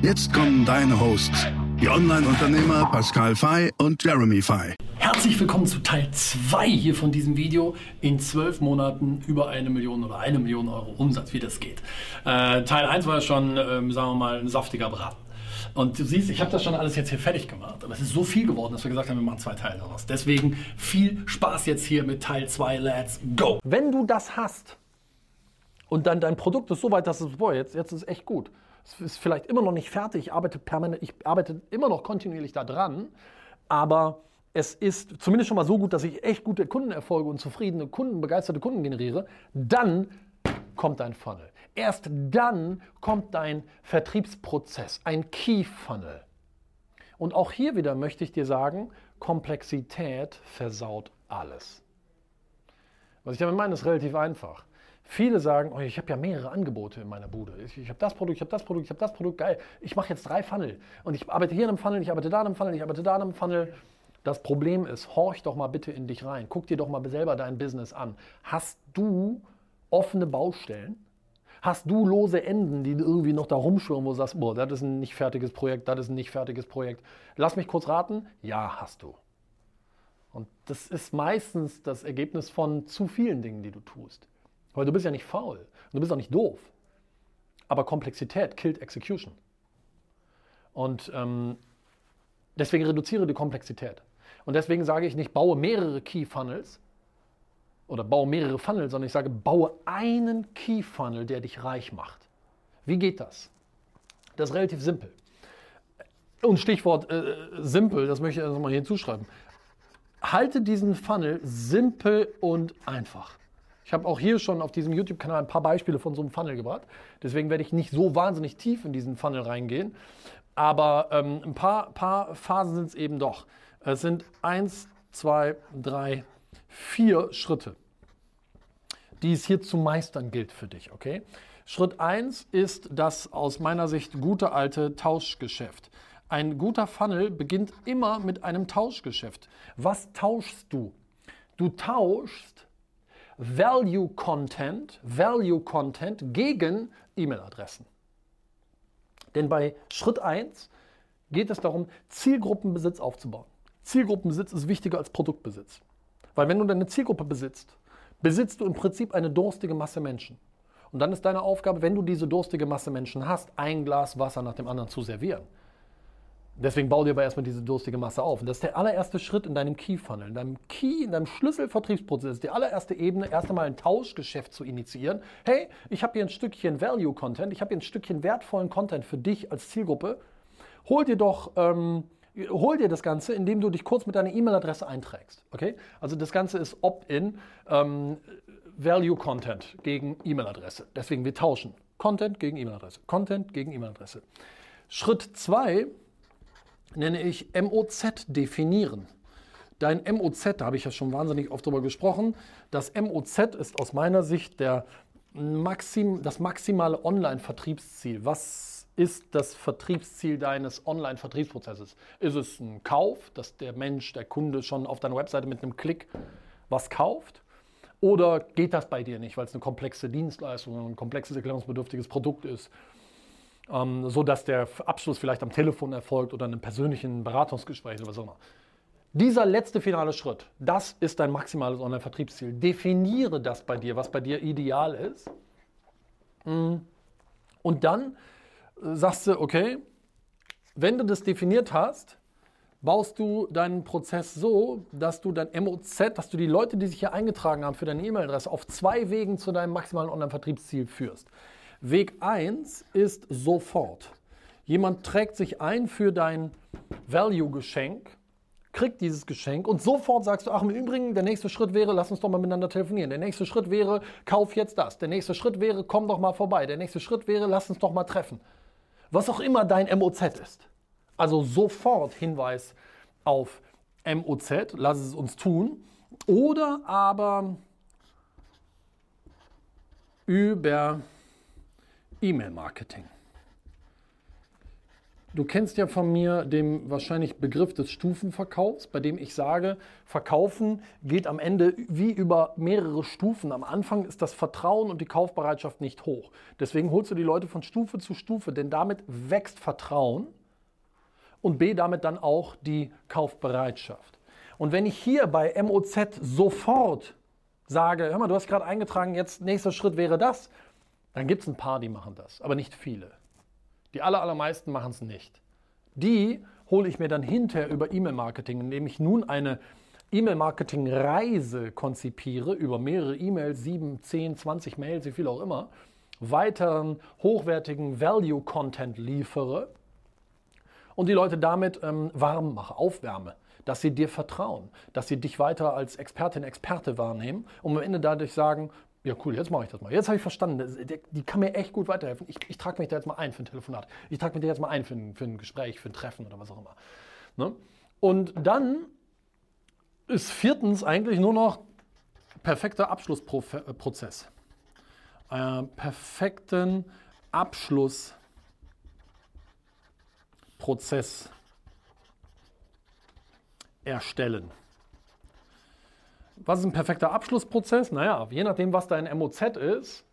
Jetzt kommen deine Hosts, die Online-Unternehmer Pascal Fay und Jeremy Fay. Herzlich willkommen zu Teil 2 hier von diesem Video. In zwölf Monaten über eine Million oder eine Million Euro Umsatz, wie das geht. Äh, Teil 1 war schon, ähm, sagen wir mal, ein saftiger Braten. Und du siehst, ich habe das schon alles jetzt hier fertig gemacht. Aber es ist so viel geworden, dass wir gesagt haben, wir machen zwei Teile daraus. Deswegen viel Spaß jetzt hier mit Teil 2. Let's go! Wenn du das hast und dann dein Produkt ist so weit, dass es, boah, jetzt, jetzt ist es echt gut es ist vielleicht immer noch nicht fertig, ich arbeite permanent, ich arbeite immer noch kontinuierlich daran, aber es ist zumindest schon mal so gut, dass ich echt gute Kundenerfolge und zufriedene Kunden, begeisterte Kunden generiere, dann kommt dein Funnel. Erst dann kommt dein Vertriebsprozess, ein Key Funnel. Und auch hier wieder möchte ich dir sagen, Komplexität versaut alles. Was ich damit meine, ist relativ einfach. Viele sagen, oh, ich habe ja mehrere Angebote in meiner Bude. Ich, ich habe das Produkt, ich habe das Produkt, ich habe das Produkt, geil. Ich mache jetzt drei Funnel. Und ich arbeite hier in einem Funnel, ich arbeite da in einem Funnel, ich arbeite da in einem Funnel. Das Problem ist, horch doch mal bitte in dich rein. Guck dir doch mal selber dein Business an. Hast du offene Baustellen? Hast du lose Enden, die irgendwie noch da rumschwirren, wo du sagst, boah, das ist ein nicht fertiges Projekt, das ist ein nicht fertiges Projekt. Lass mich kurz raten. Ja, hast du. Und das ist meistens das Ergebnis von zu vielen Dingen, die du tust. Weil du bist ja nicht faul. Du bist auch nicht doof. Aber Komplexität killt Execution. Und ähm, deswegen reduziere die Komplexität. Und deswegen sage ich nicht, baue mehrere Key Funnels oder baue mehrere Funnels, sondern ich sage, baue einen Key Funnel, der dich reich macht. Wie geht das? Das ist relativ simpel. Und Stichwort äh, simpel, das möchte ich also mal hier hinzuschreiben. Halte diesen Funnel simpel und einfach. Ich habe auch hier schon auf diesem YouTube-Kanal ein paar Beispiele von so einem Funnel gebracht. Deswegen werde ich nicht so wahnsinnig tief in diesen Funnel reingehen. Aber ähm, ein paar, paar Phasen sind es eben doch. Es sind eins, zwei, drei, vier Schritte, die es hier zu meistern gilt für dich. Okay? Schritt 1 ist das aus meiner Sicht gute alte Tauschgeschäft. Ein guter Funnel beginnt immer mit einem Tauschgeschäft. Was tauschst du? Du tauschst Value Content, Value Content gegen E-Mail-Adressen. Denn bei Schritt 1 geht es darum, Zielgruppenbesitz aufzubauen. Zielgruppenbesitz ist wichtiger als Produktbesitz. Weil wenn du deine Zielgruppe besitzt, besitzt du im Prinzip eine durstige Masse Menschen. Und dann ist deine Aufgabe, wenn du diese durstige Masse Menschen hast, ein Glas Wasser nach dem anderen zu servieren. Deswegen bau dir aber erstmal diese durstige Masse auf. Und das ist der allererste Schritt in deinem Key-Funnel, in deinem Key, in deinem Schlüsselvertriebsprozess, die allererste Ebene, erst einmal ein Tauschgeschäft zu initiieren. Hey, ich habe hier ein Stückchen Value-Content, ich habe hier ein Stückchen wertvollen Content für dich als Zielgruppe. Hol dir doch, ähm, hol dir das Ganze, indem du dich kurz mit deiner E-Mail-Adresse einträgst. Okay? Also das Ganze ist Opt-in, ähm, Value-Content gegen E-Mail-Adresse. Deswegen wir tauschen. Content gegen E-Mail-Adresse. Content gegen E-Mail-Adresse. Schritt 2 nenne ich MOZ definieren. Dein MOZ, da habe ich ja schon wahnsinnig oft drüber gesprochen, das MOZ ist aus meiner Sicht der Maxim, das maximale Online-Vertriebsziel. Was ist das Vertriebsziel deines Online-Vertriebsprozesses? Ist es ein Kauf, dass der Mensch, der Kunde schon auf deiner Webseite mit einem Klick was kauft? Oder geht das bei dir nicht, weil es eine komplexe Dienstleistung, ein komplexes erklärungsbedürftiges Produkt ist? Ähm, so dass der Abschluss vielleicht am Telefon erfolgt oder in einem persönlichen Beratungsgespräch oder was auch immer. Dieser letzte finale Schritt, das ist dein maximales Online-Vertriebsziel. Definiere das bei dir, was bei dir ideal ist. Mm. Und dann äh, sagst du, okay, wenn du das definiert hast, baust du deinen Prozess so, dass du dein MOZ, dass du die Leute, die sich hier eingetragen haben für deine E-Mail-Adresse, auf zwei Wegen zu deinem maximalen Online-Vertriebsziel führst. Weg 1 ist sofort. Jemand trägt sich ein für dein Value-Geschenk, kriegt dieses Geschenk und sofort sagst du, ach im Übrigen, der nächste Schritt wäre, lass uns doch mal miteinander telefonieren. Der nächste Schritt wäre, kauf jetzt das. Der nächste Schritt wäre, komm doch mal vorbei. Der nächste Schritt wäre, lass uns doch mal treffen. Was auch immer dein MOZ ist. Also sofort Hinweis auf MOZ, lass es uns tun. Oder aber über E-Mail-Marketing. Du kennst ja von mir den wahrscheinlich Begriff des Stufenverkaufs, bei dem ich sage, Verkaufen geht am Ende wie über mehrere Stufen. Am Anfang ist das Vertrauen und die Kaufbereitschaft nicht hoch. Deswegen holst du die Leute von Stufe zu Stufe, denn damit wächst Vertrauen und B damit dann auch die Kaufbereitschaft. Und wenn ich hier bei MOZ sofort sage, hör mal, du hast gerade eingetragen, jetzt nächster Schritt wäre das, dann gibt es ein paar, die machen das, aber nicht viele. Die aller, allermeisten machen es nicht. Die hole ich mir dann hinterher über E-Mail-Marketing, indem ich nun eine E-Mail-Marketing-Reise konzipiere, über mehrere E-Mails, 7, 10, 20 Mails, wie viel auch immer, weiteren hochwertigen Value-Content liefere und die Leute damit ähm, warm mache, aufwärme, dass sie dir vertrauen, dass sie dich weiter als Expertin, Experte wahrnehmen und am Ende dadurch sagen, ja, cool, jetzt mache ich das mal. Jetzt habe ich verstanden, die kann mir echt gut weiterhelfen. Ich, ich trage mich da jetzt mal ein für ein Telefonat. Ich trage mich da jetzt mal ein für ein, für ein Gespräch, für ein Treffen oder was auch immer. Ne? Und dann ist viertens eigentlich nur noch perfekter Abschlussprozess. Äh, perfekten Abschlussprozess erstellen. Was ist ein perfekter Abschlussprozess? Naja, je nachdem, was dein MOZ ist,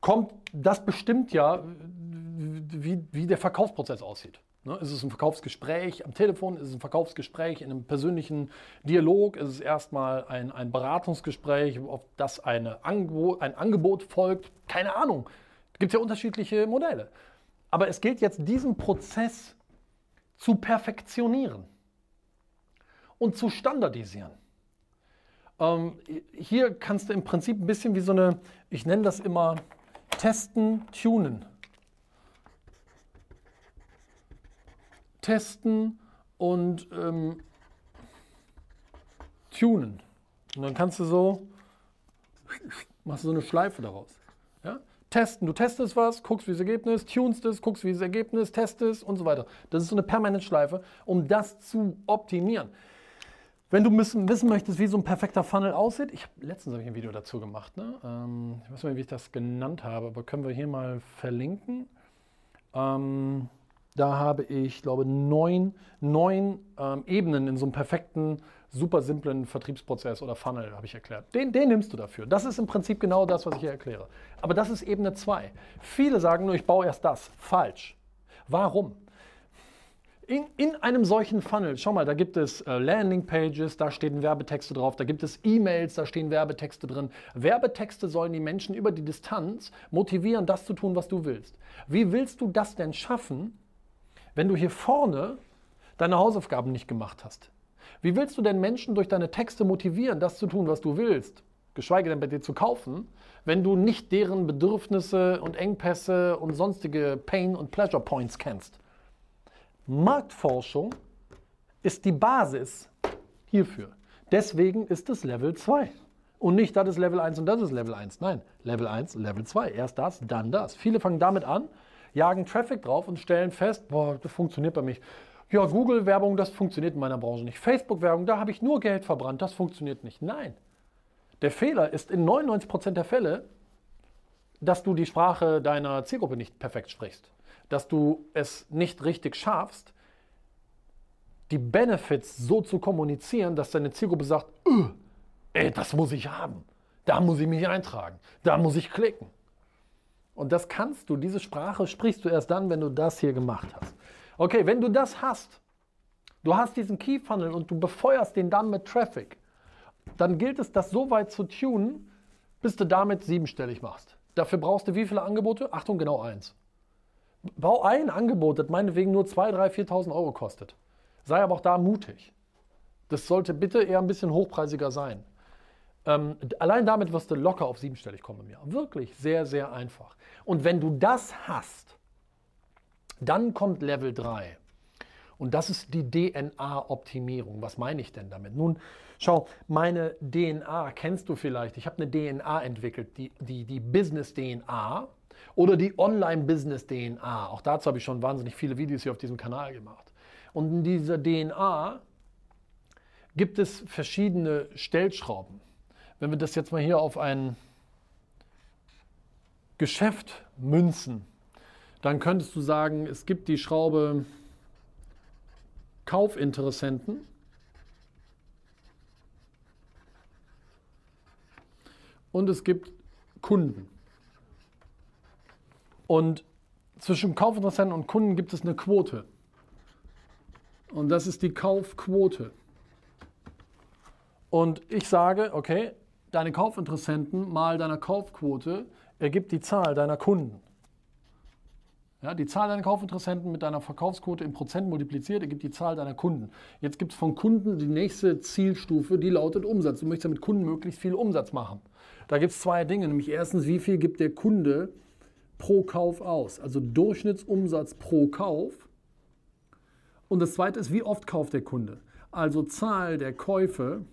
kommt, das bestimmt ja, wie, wie der Verkaufsprozess aussieht. Ne? Ist es ein Verkaufsgespräch am Telefon? Ist es ein Verkaufsgespräch in einem persönlichen Dialog? Ist es erstmal ein, ein Beratungsgespräch, auf das eine Angebot, ein Angebot folgt? Keine Ahnung. Es gibt ja unterschiedliche Modelle. Aber es gilt jetzt, diesen Prozess zu perfektionieren und zu standardisieren. Ähm, hier kannst du im Prinzip ein bisschen wie so eine, ich nenne das immer testen, tunen. Testen und ähm, tunen. Und dann kannst du so, machst du so eine Schleife daraus. Ja? Testen, du testest was, guckst wie das Ergebnis, tunst es, guckst wie das Ergebnis, testest und so weiter. Das ist so eine permanente Schleife, um das zu optimieren. Wenn du wissen möchtest, wie so ein perfekter Funnel aussieht, ich habe letztens hab ich ein Video dazu gemacht. Ne? Ähm, ich weiß nicht, wie ich das genannt habe, aber können wir hier mal verlinken. Ähm, da habe ich, glaube neun, neun ähm, Ebenen in so einem perfekten, super simplen Vertriebsprozess oder Funnel, habe ich erklärt. Den, den nimmst du dafür. Das ist im Prinzip genau das, was ich hier erkläre. Aber das ist Ebene 2. Viele sagen nur, ich baue erst das. Falsch. Warum? In, in, einem solchen Funnel, schau mal, da gibt es äh, Landingpages, da stehen Werbetexte drauf, da gibt es E-Mails, da stehen Werbetexte drin. Werbetexte sollen die Menschen über die Distanz motivieren, das zu tun, was du willst. Wie willst du das denn schaffen, wenn du hier vorne deine Hausaufgaben nicht gemacht hast? Wie willst du denn Menschen durch deine Texte motivieren, das zu tun, was du willst? Geschweige denn bei dir zu kaufen, wenn du nicht deren Bedürfnisse und Engpässe und sonstige Pain- und Pleasure Points kennst. Marktforschung ist die Basis hierfür. Deswegen ist es Level 2. Und nicht, das ist Level 1 und das ist Level 1. Nein, Level 1, Level 2. Erst das, dann das. Viele fangen damit an, jagen Traffic drauf und stellen fest, boah, das funktioniert bei mir. Ja, Google-Werbung, das funktioniert in meiner Branche nicht. Facebook-Werbung, da habe ich nur Geld verbrannt, das funktioniert nicht. Nein. Der Fehler ist in 99% der Fälle, dass du die Sprache deiner Zielgruppe nicht perfekt sprichst dass du es nicht richtig schaffst, die Benefits so zu kommunizieren, dass deine Zielgruppe sagt, ey, das muss ich haben, da muss ich mich eintragen, da muss ich klicken. Und das kannst du, diese Sprache sprichst du erst dann, wenn du das hier gemacht hast. Okay, wenn du das hast, du hast diesen Key Funnel und du befeuerst den dann mit Traffic, dann gilt es, das so weit zu tunen, bis du damit siebenstellig machst. Dafür brauchst du wie viele Angebote? Achtung, genau eins. Bau ein Angebot, das meinetwegen nur 2.000, 3.000, 4.000 Euro kostet. Sei aber auch da mutig. Das sollte bitte eher ein bisschen hochpreisiger sein. Ähm, allein damit wirst du locker auf siebenstellig kommen im Jahr. Wirklich sehr, sehr einfach. Und wenn du das hast, dann kommt Level 3. Und das ist die DNA-Optimierung. Was meine ich denn damit? Nun, schau, meine DNA kennst du vielleicht. Ich habe eine DNA entwickelt, die, die, die Business-DNA. Oder die Online-Business-DNA. Auch dazu habe ich schon wahnsinnig viele Videos hier auf diesem Kanal gemacht. Und in dieser DNA gibt es verschiedene Stellschrauben. Wenn wir das jetzt mal hier auf ein Geschäft münzen, dann könntest du sagen, es gibt die Schraube Kaufinteressenten. Und es gibt Kunden. Und zwischen Kaufinteressenten und Kunden gibt es eine Quote. Und das ist die Kaufquote. Und ich sage, okay, deine Kaufinteressenten mal deiner Kaufquote ergibt die Zahl deiner Kunden. Ja, die Zahl deiner Kaufinteressenten mit deiner Verkaufsquote in Prozent multipliziert ergibt die Zahl deiner Kunden. Jetzt gibt es von Kunden die nächste Zielstufe, die lautet Umsatz. Du möchtest ja mit Kunden möglichst viel Umsatz machen. Da gibt es zwei Dinge, nämlich erstens, wie viel gibt der Kunde pro Kauf aus? Also Durchschnittsumsatz pro Kauf. Und das zweite ist, wie oft kauft der Kunde? Also Zahl der Käufe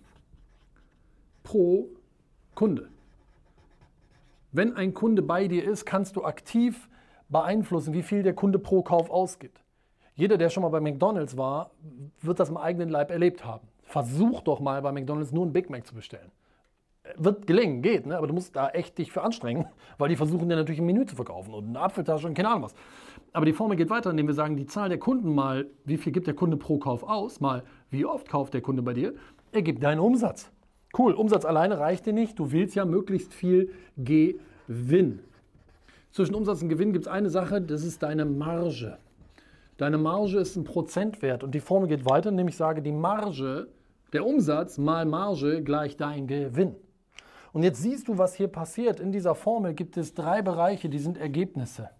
pro Kunde. Wenn ein Kunde bei dir ist, kannst du aktiv beeinflussen, wie viel der Kunde pro Kauf ausgibt. Jeder, der schon mal bei McDonald's war, wird das im eigenen Leib erlebt haben. Versuch doch mal bei McDonald's nur einen Big Mac zu bestellen. Wird gelingen, geht, ne? aber du musst da echt dich für anstrengen, weil die versuchen dir natürlich ein Menü zu verkaufen und eine Apfeltasche und keine Ahnung was. Aber die Formel geht weiter, indem wir sagen, die Zahl der Kunden mal, wie viel gibt der Kunde pro Kauf aus, mal wie oft kauft der Kunde bei dir, ergibt deinen Umsatz. Cool, Umsatz alleine reicht dir nicht, du willst ja möglichst viel Gewinn. Zwischen Umsatz und Gewinn gibt es eine Sache, das ist deine Marge. Deine Marge ist ein Prozentwert und die Formel geht weiter, indem ich sage, die Marge, der Umsatz mal Marge gleich dein Gewinn. Und jetzt siehst du, was hier passiert. In dieser Formel gibt es drei Bereiche, die sind Ergebnisse.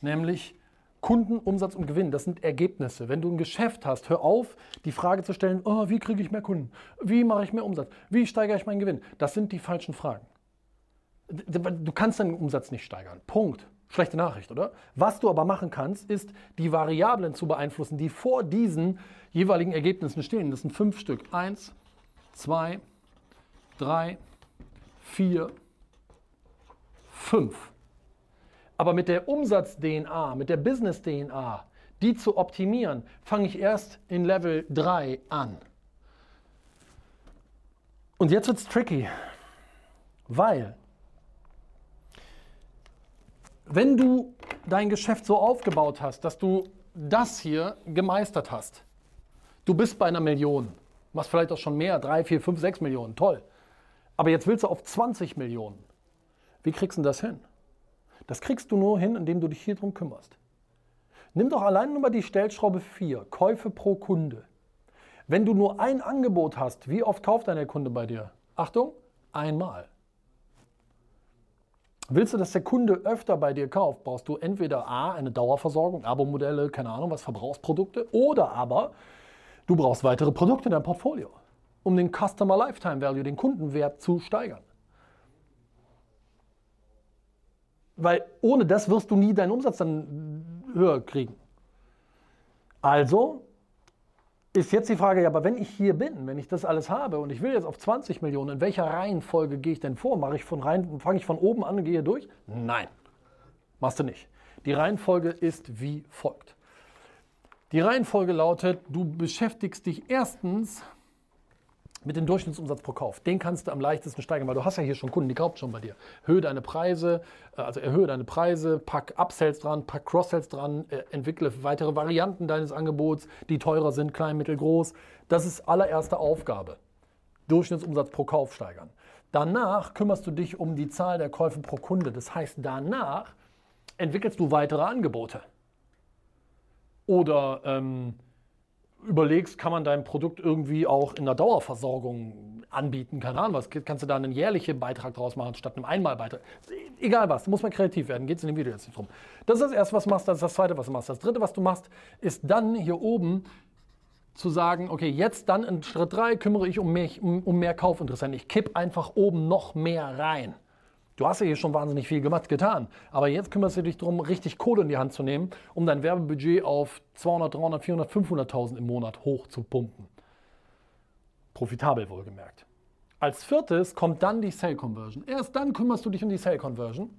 Nämlich Kunden, Umsatz und Gewinn. Das sind Ergebnisse. Wenn du ein Geschäft hast, hör auf, die Frage zu stellen, oh, wie kriege ich mehr Kunden? Wie mache ich mehr Umsatz? Wie steigere ich meinen Gewinn? Das sind die falschen Fragen. Du kannst deinen Umsatz nicht steigern. Punkt. Schlechte Nachricht, oder? Was du aber machen kannst, ist, die Variablen zu beeinflussen, die vor diesen jeweiligen Ergebnissen stehen. Das sind fünf Stück. Eins, zwei, drei, vier, fünf. Aber mit der Umsatz-DNA, mit der Business-DNA, die zu optimieren, fange ich erst in Level 3 an. Und jetzt wird es tricky, weil wenn du dein Geschäft so aufgebaut hast, dass du das hier gemeistert hast, du bist bei einer Million, machst vielleicht auch schon mehr, drei, vier, fünf, sechs Millionen, toll. Aber jetzt willst du auf 20 Millionen. Wie kriegst du das hin? Das kriegst du nur hin, indem du dich hier drum kümmerst. Nimm doch allein nur mal die Stellschraube 4, Käufe pro Kunde. Wenn du nur ein Angebot hast, wie oft kauft dein Kunde bei dir? Achtung, einmal. Willst du, dass der Kunde öfter bei dir kauft, brauchst du entweder A, eine Dauerversorgung, Abo-Modelle, keine Ahnung was, Verbrauchsprodukte, oder aber du brauchst weitere Produkte in deinem Portfolio, um den Customer Lifetime Value, den Kundenwert zu steigern. Weil ohne das wirst du nie deinen Umsatz dann höher kriegen. Also ist jetzt die Frage, ja, aber wenn ich hier bin, wenn ich das alles habe und ich will jetzt auf 20 Millionen, in welcher Reihenfolge gehe ich denn vor? Mache ich von rein, fange ich von oben an und gehe durch? Nein, machst du nicht. Die Reihenfolge ist wie folgt. Die Reihenfolge lautet, du beschäftigst dich erstens mit dem Durchschnittsumsatz pro Kauf. Den kannst du am leichtesten steigern, weil du hast ja hier schon Kunden, die kaufen schon bei dir. Erhöhe deine Preise, äh, also erhöhe deine Preise, pack Upsells dran, pack Cross-Sells dran, äh, entwickle weitere Varianten deines Angebots, die teurer sind, klein, mittel, groß. Das ist allererste Aufgabe. Durchschnittsumsatz pro Kauf steigern. Danach kümmerst du dich um die Zahl der Käufe pro Kunde. Das heißt, danach entwickelst du weitere Angebote. Oder ähm, überlegst, kann man dein Produkt irgendwie auch in der Dauerversorgung anbieten, keine Ahnung was, kannst du da einen jährlichen Beitrag draus machen statt einem Einmalbeitrag. Egal was, du musst mal kreativ werden, geht es in dem Video jetzt nicht drum. Das ist das erste, was du machst, das ist das zweite, was du machst. Das dritte, was du machst, ist dann hier oben zu sagen, okay, jetzt dann in Schritt 3 kümmere ich um, mich, um, um mehr Kaufinteressenten. Ich kipp einfach oben noch mehr rein. Du hast ja hier schon wahnsinnig viel gemacht, getan. Aber jetzt kümmerst du dich darum, richtig Kohle in die Hand zu nehmen, um dein Werbebudget auf 200, 300, 400, 500.000 im Monat hoch zu pumpen. Profitabel wohlgemerkt. Als viertes kommt dann die Sale Conversion. Erst dann kümmerst du dich um die Sale Conversion.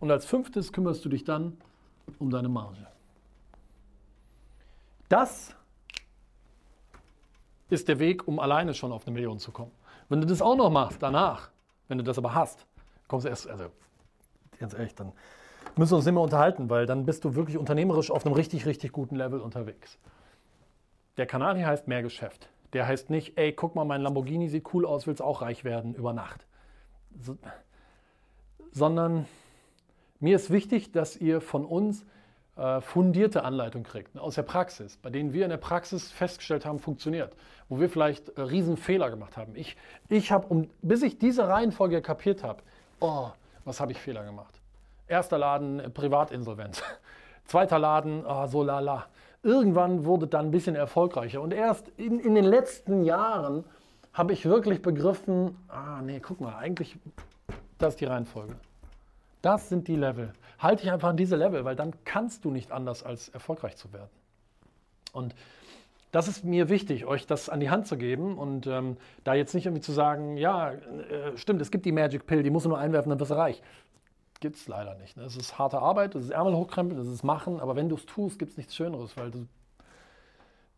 Und als fünftes kümmerst du dich dann um deine Marge. Das ist der Weg, um alleine schon auf eine Million zu kommen. Wenn du das auch noch machst, danach, wenn du das aber hast, kommst erst, also ganz ehrlich, dann müssen wir uns mehr unterhalten, weil dann bist du wirklich unternehmerisch auf einem richtig, richtig guten Level unterwegs. Der Kanal hier heißt Mehr Geschäft. Der heißt nicht, ey, guck mal, mein Lamborghini sieht cool aus, willst auch reich werden über Nacht. So, sondern mir ist wichtig, dass ihr von uns äh, fundierte Anleitung kriegt, aus der Praxis, bei denen wir in der Praxis festgestellt haben, funktioniert, wo wir vielleicht äh, Riesenfehler gemacht haben. Ich, ich habe, um, bis ich diese Reihenfolge kapiert habe, oh, was habe ich Fehler gemacht? Erster Laden, äh, Privatinsolvenz. Zweiter Laden, oh, so lala. Irgendwann wurde dann ein bisschen erfolgreicher. Und erst in, in den letzten Jahren habe ich wirklich begriffen, ah nee, guck mal, eigentlich, das ist die Reihenfolge. Das sind die Level. Halte dich einfach an diese Level, weil dann kannst du nicht anders als erfolgreich zu werden. Und das ist mir wichtig, euch das an die Hand zu geben und ähm, da jetzt nicht irgendwie zu sagen, ja, äh, stimmt, es gibt die Magic Pill, die musst du nur einwerfen, dann wirst du reich. Gibt es leider nicht. Ne? Es ist harte Arbeit, es ist Ärmel hochkrempeln, es ist Machen, aber wenn du es tust, gibt es nichts Schöneres, weil du,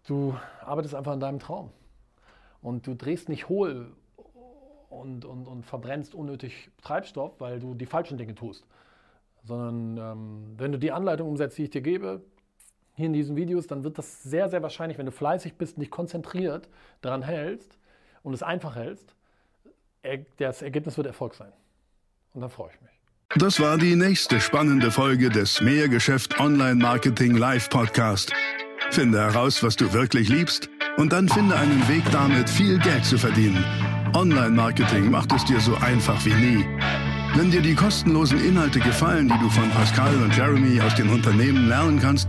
du arbeitest einfach an deinem Traum. Und du drehst nicht hohl und, und, und verbrennst unnötig Treibstoff, weil du die falschen Dinge tust. Sondern ähm, wenn du die Anleitung umsetzt, die ich dir gebe, hier in diesen Videos, dann wird das sehr, sehr wahrscheinlich, wenn du fleißig bist und dich konzentriert daran hältst und es einfach hältst, das Ergebnis wird Erfolg sein. Und dann freue ich mich. Das war die nächste spannende Folge des Mehrgeschäft Online Marketing Live Podcast. Finde heraus, was du wirklich liebst und dann finde einen Weg damit, viel Geld zu verdienen. Online-Marketing macht es dir so einfach wie nie. Wenn dir die kostenlosen Inhalte gefallen, die du von Pascal und Jeremy aus den Unternehmen lernen kannst,